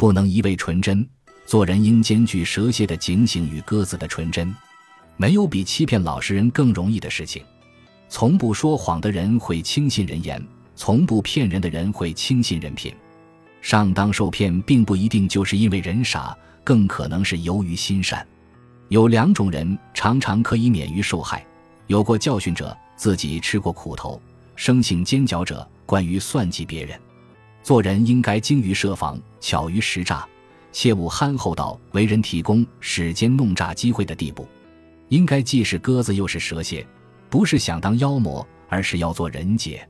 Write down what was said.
不能一味纯真。做人应兼具蛇蝎的警醒与鸽子的纯真。没有比欺骗老实人更容易的事情。从不说谎的人会轻信人言，从不骗人的人会轻信人品。上当受骗并不一定就是因为人傻，更可能是由于心善。有两种人常常可以免于受害：有过教训者，自己吃过苦头；生性尖角者，关于算计别人。做人应该精于设防，巧于识诈，切勿憨厚到为人提供使奸弄诈机会的地步。应该既是鸽子又是蛇蝎。不是想当妖魔，而是要做人杰。